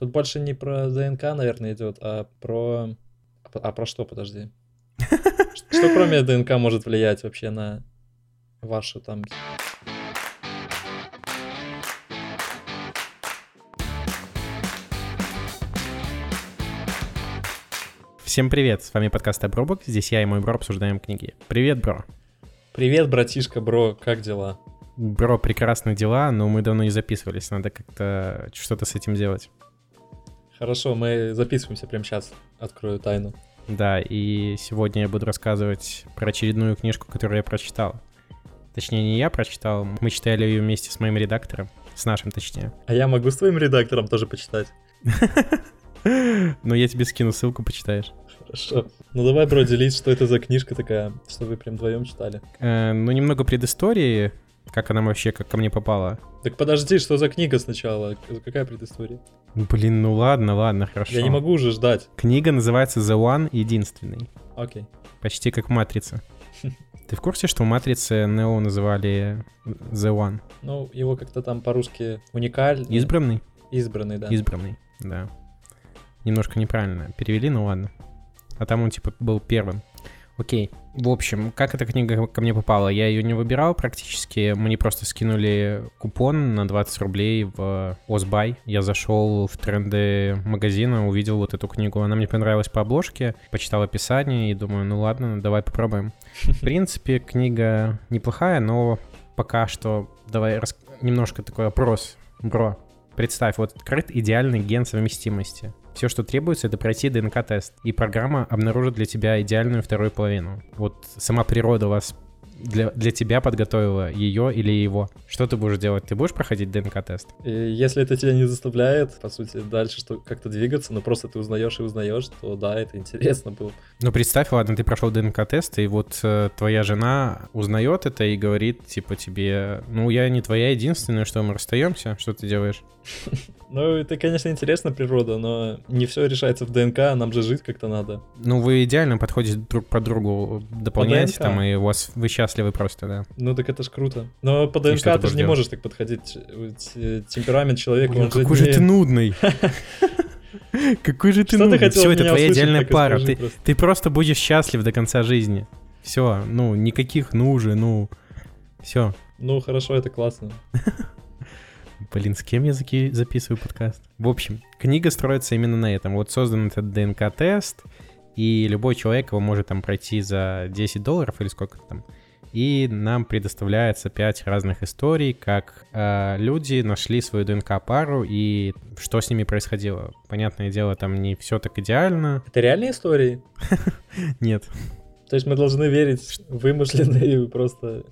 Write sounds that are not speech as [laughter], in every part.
Тут больше не про ДНК, наверное, идет, а про... А про что, подожди? [laughs] Что кроме ДНК может влиять вообще на вашу там... Всем привет, с вами подкаст Обробок, здесь я и мой бро обсуждаем книги. Привет, бро. Привет, братишка, бро, как дела? Бро, прекрасные дела, но мы давно не записывались, надо как-то что-то с этим делать. Хорошо, мы записываемся прямо сейчас. Открою тайну. Да, и сегодня я буду рассказывать про очередную книжку, которую я прочитал. Точнее, не я прочитал, мы читали ее вместе с моим редактором, с нашим точнее. А я могу с твоим редактором тоже почитать? [laughs] Ну, я тебе скину ссылку, почитаешь. Хорошо. Ну давай, бро, делись, что это за книжка такая, что вы прям вдвоем читали. Э, ну, немного предыстории, как она вообще как ко мне попала. Так подожди, что за книга сначала? Какая предыстория? Блин, ну ладно, ладно, хорошо. Я не могу уже ждать. Книга называется The One, единственный. Окей. Почти как Матрица. Ты в курсе, что в Матрице Нео называли The One? Ну, его как-то там по-русски уникальный. Избранный? Избранный, да. Избранный, да. Немножко неправильно перевели, ну ладно. А там он типа был первым. Окей. В общем, как эта книга ко мне попала? Я ее не выбирал практически. Мне просто скинули купон на 20 рублей в Озбай. Я зашел в тренды магазина, увидел вот эту книгу. Она мне понравилась по обложке, почитал описание и думаю, ну ладно, давай попробуем. В принципе, книга неплохая, но пока что давай рас... немножко такой опрос. Бро, представь, вот открыт идеальный ген совместимости. Все, что требуется, это пройти ДНК-тест, и программа обнаружит для тебя идеальную вторую половину. Вот сама природа вас для, для тебя подготовила ее или его. Что ты будешь делать? Ты будешь проходить ДНК-тест? Если это тебя не заставляет, по сути, дальше что как-то двигаться, но просто ты узнаешь и узнаешь, то да, это интересно было. Ну, представь, ладно, ты прошел ДНК-тест, и вот э, твоя жена узнает это и говорит, типа, тебе, ну, я не твоя единственная, что мы расстаемся, что ты делаешь? [laughs] Ну, это, конечно, интересно, природа, но не все решается в ДНК, нам же жить как-то надо. Ну, вы идеально подходите друг по другу, дополняете по там, и у вас вы счастливы просто, да. Ну, так это ж круто. Но по ДНК ты, ты же не можешь так подходить. Темперамент человека, Блин, он какой же, не... ты нудный. [laughs] Какой же ты Что нудный. Все, это твоя идеальная пара. Ты, просто. ты просто будешь счастлив до конца жизни. Все, ну, никаких ну уже, ну, все. Ну, хорошо, это классно. [laughs] Блин, с кем я записываю подкаст? В общем, книга строится именно на этом. Вот создан этот ДНК-тест, и любой человек его может там пройти за 10 долларов или сколько там. И нам предоставляется 5 разных историй, как э, люди нашли свою ДНК-пару и что с ними происходило. Понятное дело, там не все так идеально. Это реальные истории? [laughs] Нет. То есть мы должны верить в вымышленные просто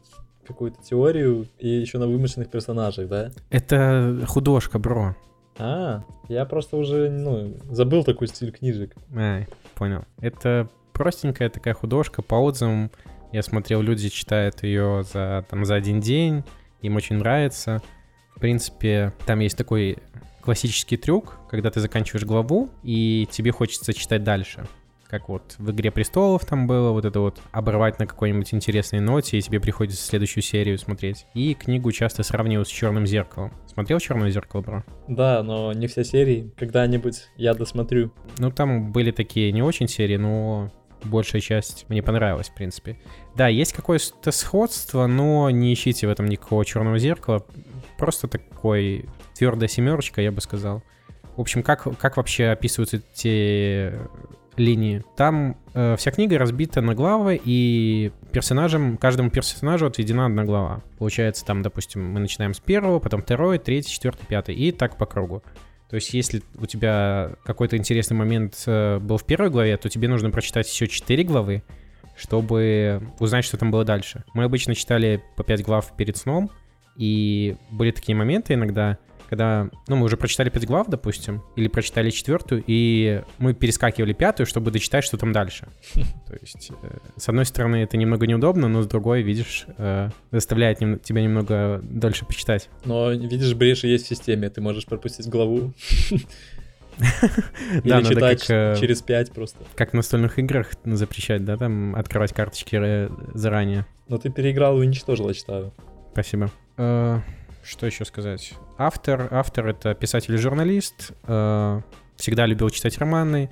какую-то теорию и еще на вымышленных персонажах, да? Это художка, бро. А, я просто уже, ну, забыл такой стиль книжек. А, понял. Это простенькая такая художка, по отзывам я смотрел, люди читают ее за, там, за один день, им очень нравится. В принципе, там есть такой классический трюк, когда ты заканчиваешь главу, и тебе хочется читать дальше как вот в «Игре престолов» там было, вот это вот оборвать на какой-нибудь интересной ноте, и тебе приходится следующую серию смотреть. И книгу часто сравнивают с «Черным зеркалом». Смотрел «Черное зеркало», бро? Да, но не все серии. Когда-нибудь я досмотрю. Ну, там были такие не очень серии, но большая часть мне понравилась, в принципе. Да, есть какое-то сходство, но не ищите в этом никакого черного зеркала. Просто такой твердая семерочка, я бы сказал. В общем, как, как вообще описываются те линии. Там э, вся книга разбита на главы, и персонажам, каждому персонажу отведена одна глава. Получается, там, допустим, мы начинаем с первого, потом второй, третий, четвертый, пятый, и так по кругу. То есть, если у тебя какой-то интересный момент э, был в первой главе, то тебе нужно прочитать еще четыре главы, чтобы узнать, что там было дальше. Мы обычно читали по пять глав перед сном, и были такие моменты иногда, когда, ну, мы уже прочитали пять глав, допустим, или прочитали четвертую, и мы перескакивали пятую, чтобы дочитать, что там дальше. [laughs] То есть, э, с одной стороны, это немного неудобно, но с другой, видишь, э, заставляет нем, тебя немного дольше почитать. Но, видишь, бреши есть в системе, ты можешь пропустить главу. [laughs] Или да, читать как, э, через пять просто. Как в настольных играх запрещать, да, там открывать карточки заранее. Но ты переиграл и уничтожил, я считаю. Спасибо. Что еще сказать? Автор, автор это писатель и журналист, э, всегда любил читать романы.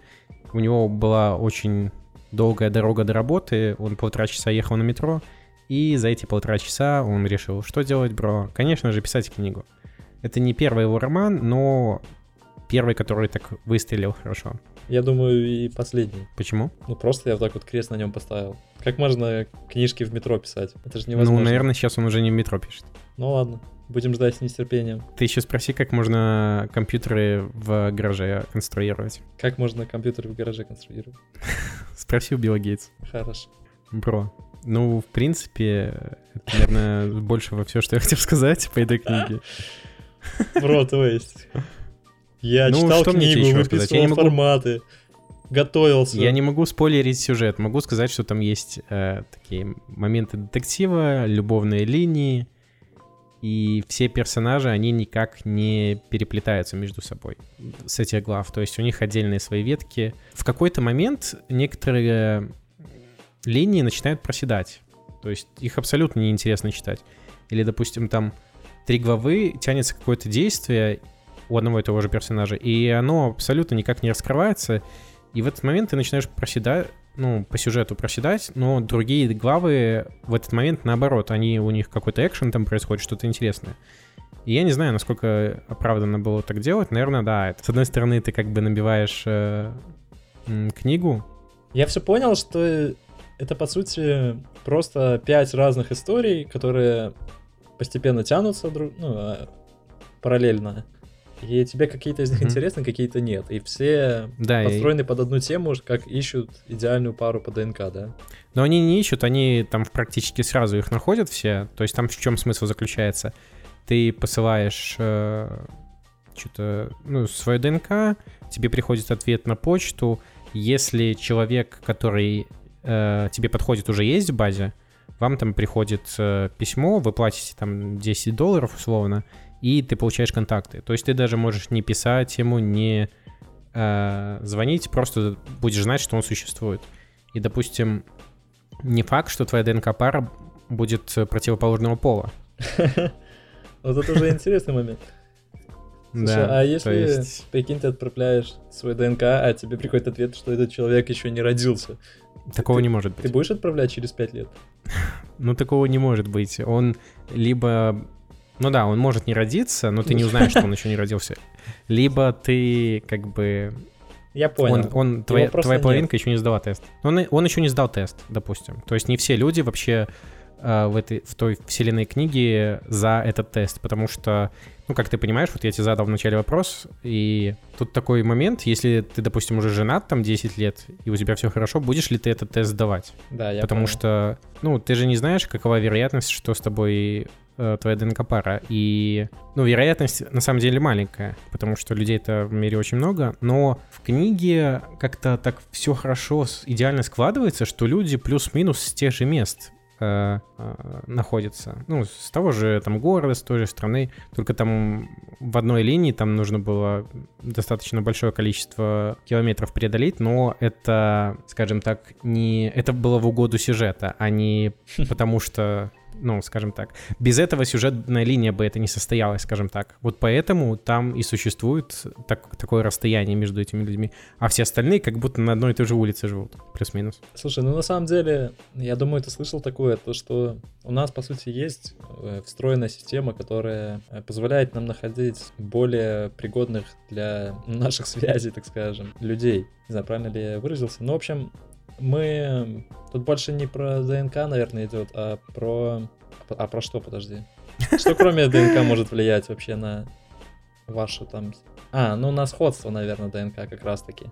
У него была очень долгая дорога до работы, он полтора часа ехал на метро, и за эти полтора часа он решил, что делать, бро? Конечно же, писать книгу. Это не первый его роман, но первый, который так выстрелил хорошо. Я думаю, и последний. Почему? Ну, просто я вот так вот крест на нем поставил. Как можно книжки в метро писать? Это же невозможно. Ну, наверное, сейчас он уже не в метро пишет. Ну ладно, будем ждать с нетерпением. Ты еще спроси, как можно компьютеры в гараже конструировать. Как можно компьютеры в гараже конструировать? [laughs] Спроси у Билла Гейтс. Хорошо. Бро, ну, в принципе, это, наверное, больше во все, что я хотел сказать по этой книге. Бро, то есть. Я Ну, читал что мне книгу? Я выписывал не могу- форматы, готовился. Я не могу спойлерить сюжет. Могу сказать, что там есть э, такие моменты детектива, любовные линии, и все персонажи, они никак не переплетаются между собой с этих глав. То есть у них отдельные свои ветки. В какой-то момент некоторые линии начинают проседать. То есть их абсолютно неинтересно читать. Или, допустим, там три главы тянется какое-то действие у одного и того же персонажа, и оно абсолютно никак не раскрывается, и в этот момент ты начинаешь проседать, ну, по сюжету проседать, но другие главы в этот момент, наоборот, они, у них какой-то экшен там происходит, что-то интересное. И я не знаю, насколько оправданно было так делать. Наверное, да. Это, с одной стороны, ты как бы набиваешь э, книгу. Я все понял, что это, по сути, просто пять разных историй, которые постепенно тянутся друг, ну, а, параллельно. И тебе какие-то из них Мгм. интересны, какие-то нет. И все Да, и- построены под одну тему, как ищут идеальную пару по ДНК, да? Но они не ищут, они там практически сразу их находят все. То есть там в чем смысл заключается? Ты посылаешь что-то, ну, свое ДНК, тебе приходит ответ на почту. Если человек, который э, тебе подходит, уже есть в базе, вам там приходит э, письмо, вы платите там 10 долларов условно, и ты получаешь контакты. То есть ты даже можешь не писать ему, не э, звонить, просто будешь знать, что он существует. И, допустим, не факт, что твоя ДНК-пара будет противоположного пола. [laughs] Вот это уже интересный момент. Слушай, Да, а если, есть- прикинь, ты отправляешь свой ДНК, а тебе приходит ответ, что этот человек еще не родился. Такого ты- не может Ты быть. будешь отправлять через 5 лет? [laughs] Ну, такого не может быть. Он либо... Ну да, он может не родиться, но ты не узнаешь, что он еще не родился. [laughs] Либо ты как бы... Я понял. Он, он, твоя, твоя нет. половинка еще не сдала тест. Он, он еще не сдал тест, допустим. То есть не все люди вообще э, в, этой, в той вселенной книги за этот тест, потому что, ну, как ты понимаешь, вот я тебе задал вначале вопрос, и тут такой момент, если ты, допустим, уже женат там 10 лет, и у тебя все хорошо, будешь ли ты этот тест сдавать? Да, я Потому понял. что, ну, ты же не знаешь, какова вероятность, что с тобой э, твоя ДНК-пара. И, ну, вероятность на самом деле маленькая, потому что людей-то в мире очень много. Но в книге как-то так все хорошо, идеально складывается, что люди плюс-минус с тех же мест э, э, находятся. Ну, с того же там города, с той же страны. Только там в одной линии там нужно было достаточно большое количество километров преодолеть, но это, скажем так, не... Это было в угоду сюжета, а не [laughs] потому что ну, скажем так, без этого сюжетная линия бы это не состоялась, скажем так. Вот поэтому там и существует так- такое расстояние между этими людьми, а все остальные как будто на одной и той же улице живут, плюс-минус. Слушай, ну на самом деле, я думаю, ты слышал такое, то что у нас, по сути, есть э, встроенная система, которая э, позволяет нам находить более пригодных для [laughs] наших связей, так скажем, людей. Не знаю, правильно ли я выразился. Ну, в общем, мы... Тут больше не про ДНК, наверное, идет, а про... А про что, подожди? Что кроме ДНК может влиять вообще на вашу там... А, ну на сходство, наверное, ДНК как раз-таки.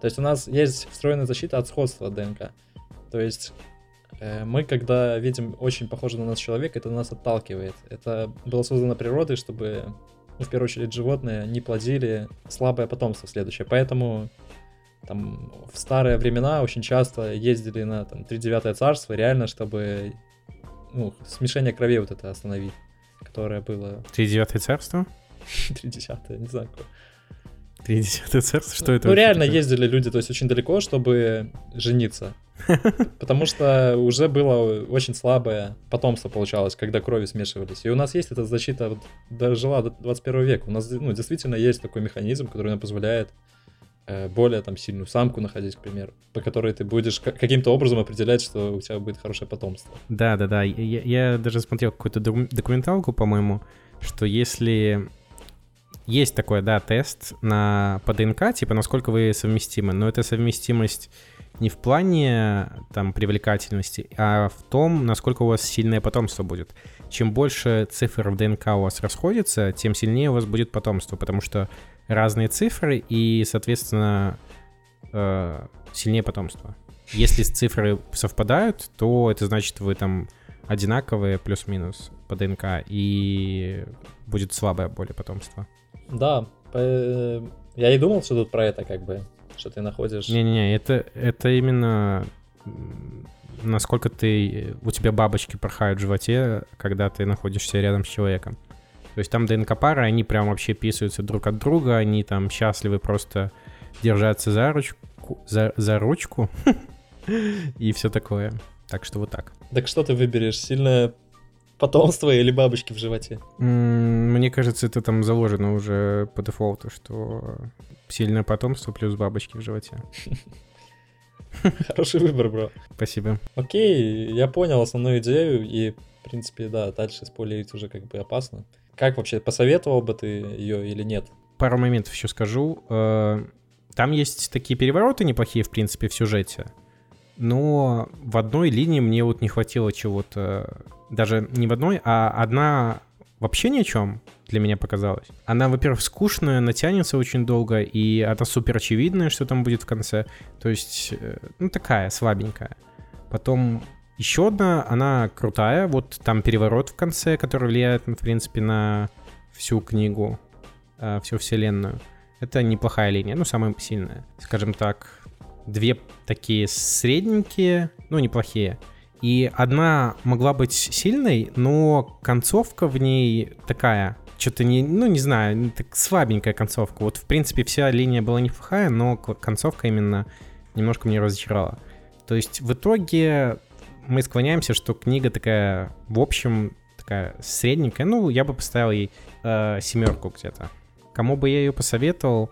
То есть у нас есть встроенная защита от сходства ДНК. То есть э, мы, когда видим очень похожего на нас человека, это нас отталкивает. Это было создано природой, чтобы, ну, в первую очередь, животные не плодили слабое потомство следующее. Поэтому там в старые времена очень часто ездили на там, 39 царство, реально, чтобы ну, смешение крови вот это остановить, которое было Тридевятое царство? [laughs] 30 не знаю. какое. Тридесятое царство? Что это? Ну, реально ездили люди, то есть очень далеко, чтобы жениться. [laughs] Потому что уже было очень слабое потомство получалось, когда крови смешивались. И у нас есть эта защита, вот, дожила до 21 века. У нас ну, действительно есть такой механизм, который нам позволяет более там сильную самку находить, к примеру, по которой ты будешь ка- каким-то образом определять, что у тебя будет хорошее потомство. Да, да, да. Я, я даже смотрел какую-то докум- документалку, по-моему, что если есть такой, да, тест на по ДНК, типа насколько вы совместимы, но эта совместимость не в плане там привлекательности, а в том, насколько у вас сильное потомство будет. Чем больше цифр в ДНК у вас расходится, тем сильнее у вас будет потомство, потому что разные цифры и, соответственно, э, сильнее потомство. Если цифры совпадают, то это значит, вы там одинаковые плюс-минус по ДНК, и будет слабое более потомство. Да, по- я и думал, что тут про это как бы, что ты находишь... Не-не-не, это, это именно насколько ты... У тебя бабочки порхают в животе, когда ты находишься рядом с человеком. То есть там ДНК-пары, они прям вообще писаются друг от друга, они там счастливы просто держаться за ручку, за, за ручку [laughs] и все такое. Так что вот так. Так что ты выберешь, сильное потомство или бабочки в животе? Мне кажется, это там заложено уже по дефолту, что сильное потомство плюс бабочки в животе. [laughs] Хороший выбор, бро. Спасибо. Окей, я понял основную идею, и, в принципе, да, дальше спойлерить уже как бы опасно. Как вообще, посоветовал бы ты ее или нет? Пару моментов еще скажу. Э, Там есть такие перевороты неплохие, в принципе, в сюжете. Но в одной линии мне вот не хватило чего-то. Даже не в одной, а одна вообще ни о чем для меня показалась. Она, во-первых, скучная, натянется очень долго, и это супер очевидное, что там будет в конце. То есть, э, ну, такая слабенькая. Потом еще одна, она крутая. Вот там переворот в конце, который влияет, в принципе, на всю книгу, э, всю вселенную. Это неплохая линия, ну, самая сильная. Скажем так, две такие средненькие, ну, неплохие. И одна могла быть сильной, но концовка в ней такая, что-то не, ну, не знаю, так слабенькая концовка. Вот, в принципе, вся линия была неплохая, но концовка именно немножко меня разочаровала. То есть в итоге мы склоняемся, что книга такая, в общем, такая средненькая. Ну, я бы поставил ей э, семерку где-то. Кому бы я ее посоветовал?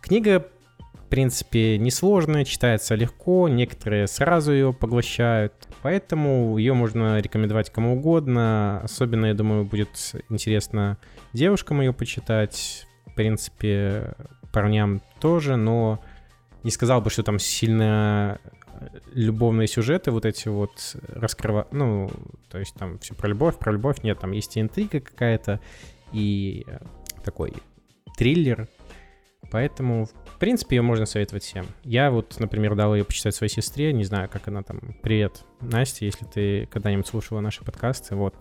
Книга, в принципе, несложная, читается легко, некоторые сразу ее поглощают. Поэтому ее можно рекомендовать кому угодно. Особенно, я думаю, будет интересно девушкам ее почитать. В принципе, парням тоже, но не сказал бы, что там сильно любовные сюжеты вот эти вот раскрывают, ну, то есть там все про любовь, про любовь, нет, там есть и интрига какая-то, и э, такой триллер, поэтому, в принципе, ее можно советовать всем. Я вот, например, дал ее почитать своей сестре, не знаю, как она там, привет, Настя, если ты когда-нибудь слушала наши подкасты, вот,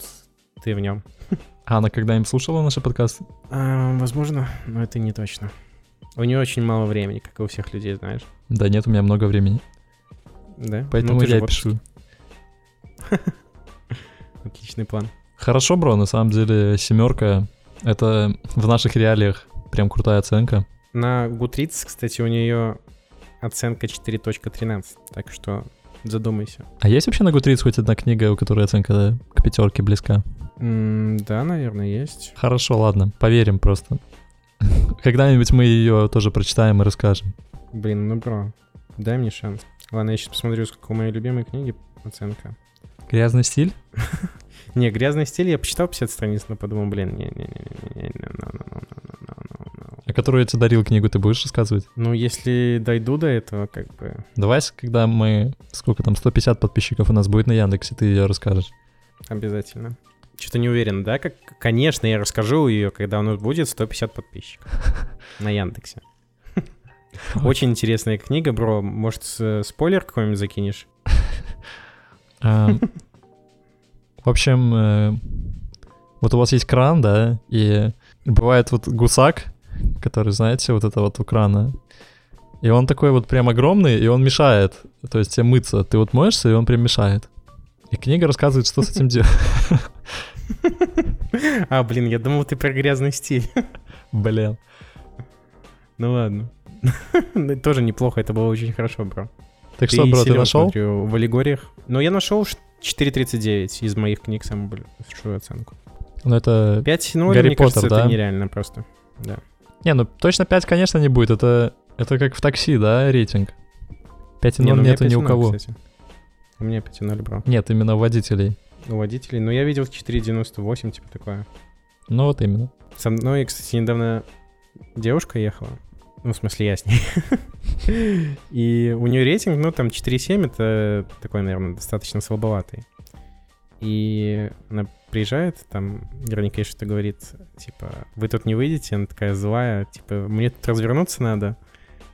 ты в нем. [laughs] А она когда-нибудь слушала наши подкасты? А, возможно, но это не точно. У нее очень мало времени, как и у всех людей, знаешь. Да нет, у меня много времени, Да? поэтому Ну, я пишу. [laughs] Отличный план. Хорошо, бро, на самом деле семерка — это в наших реалиях прям крутая оценка. На Goodreads, кстати, у нее оценка 4.13, так что задумайся. А есть вообще на Goodreads хоть одна книга, у которой оценка к пятерке близка? М, да, наверное, есть. Хорошо, ладно, поверим просто. [laughs] Когда-нибудь мы ее тоже прочитаем и расскажем. Блин, ну бро, дай мне шанс. Ладно, я сейчас посмотрю, сколько у моей любимой книги оценка. Грязный стиль? [laughs] Не, «Грязный стиль» я почитал 50 страниц, но подумал, блин, no, no, no, no, no, no. А которую я тебе дарил книгу, ты будешь рассказывать? Ну, если дойду до этого, как бы, Давай, когда мы... Сколько там, 150 подписчиков у нас будет на Яндексе, ты ее расскажешь. обязательно. Что-то не уверен, да? Как, конечно, я расскажу ее, когда у нас будет 150 подписчиков [laughs] на Яндексе. [laughs] Очень интересная книга, бро. Может, с- спойлер какой-нибудь закинешь? А, [laughs] В общем, э, вот у вас есть кран, да, и бывает вот гусак, который, знаете, вот это вот у крана. И он такой вот прям огромный, и он мешает. То есть тебе мыться. Ты вот моешься, и он прям мешает. И книга рассказывает, что с этим делать. [laughs] А, блин, я думал, ты про грязный стиль. Блин. Ну ладно. [laughs] Тоже неплохо, это было очень хорошо, бро. Так что, бро, ты нашел? в аллегориях. Но я нашел ш- 4.39 из моих книг самую большую оценку. Ну это... 5, ну, Гарри мне кажется, Поттер, это да? нереально просто. Да. Не, ну точно 5, конечно, не будет. Это, это как в такси, да, рейтинг? 5 Не, ну, нету ни у 5,0, кого. кстати. У меня 5.0, бро. Нет, именно у водителей. У водителей. Но я видел 4.98, типа такое. Ну вот именно. Со мной, кстати, недавно девушка ехала. Ну, в смысле, я с ней. [laughs] И у нее рейтинг, ну, там 4,7, это такой, наверное, достаточно слабоватый. И она приезжает, там Вероника что-то говорит, типа, вы тут не выйдете, она такая злая, типа, мне тут развернуться надо.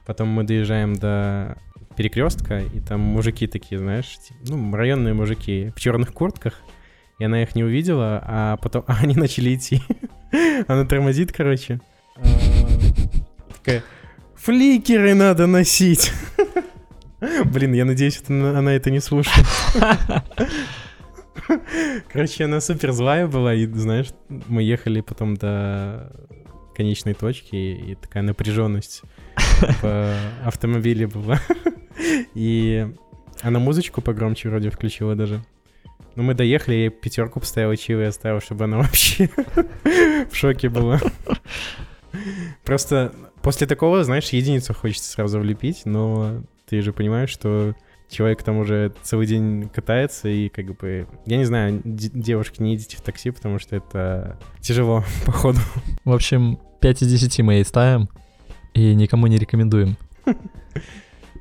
Потом мы доезжаем до перекрестка, и там мужики такие, знаешь, типа, ну, районные мужики в черных куртках, и она их не увидела, а потом [laughs] а они начали идти. [laughs] Она тормозит, короче. А, Такая, фликеры надо носить. [laughs] Блин, я надеюсь, она это не слушает. [laughs] Короче, она супер злая была, и, знаешь, мы ехали потом до конечной точки, и такая напряженность [laughs] в автомобиле была. И она музычку погромче вроде включила даже. Но мы доехали, я ей пятерку поставила, чаевые оставил, чтобы она вообще в шоке была. Просто после такого, знаешь, единицу хочется сразу влепить, но ты же понимаешь, что человек там уже целый день катается, и как бы... Я не знаю, девушки, не идите в такси, потому что это тяжело, [laughs] походу. В общем, 5 из 10 мы ей ставим. И никому не рекомендуем.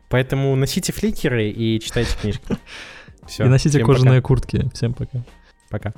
Поэтому носите фликеры и читайте книжки. [laughs] Все. и носите кожаные куртки. Всем пока. Пока.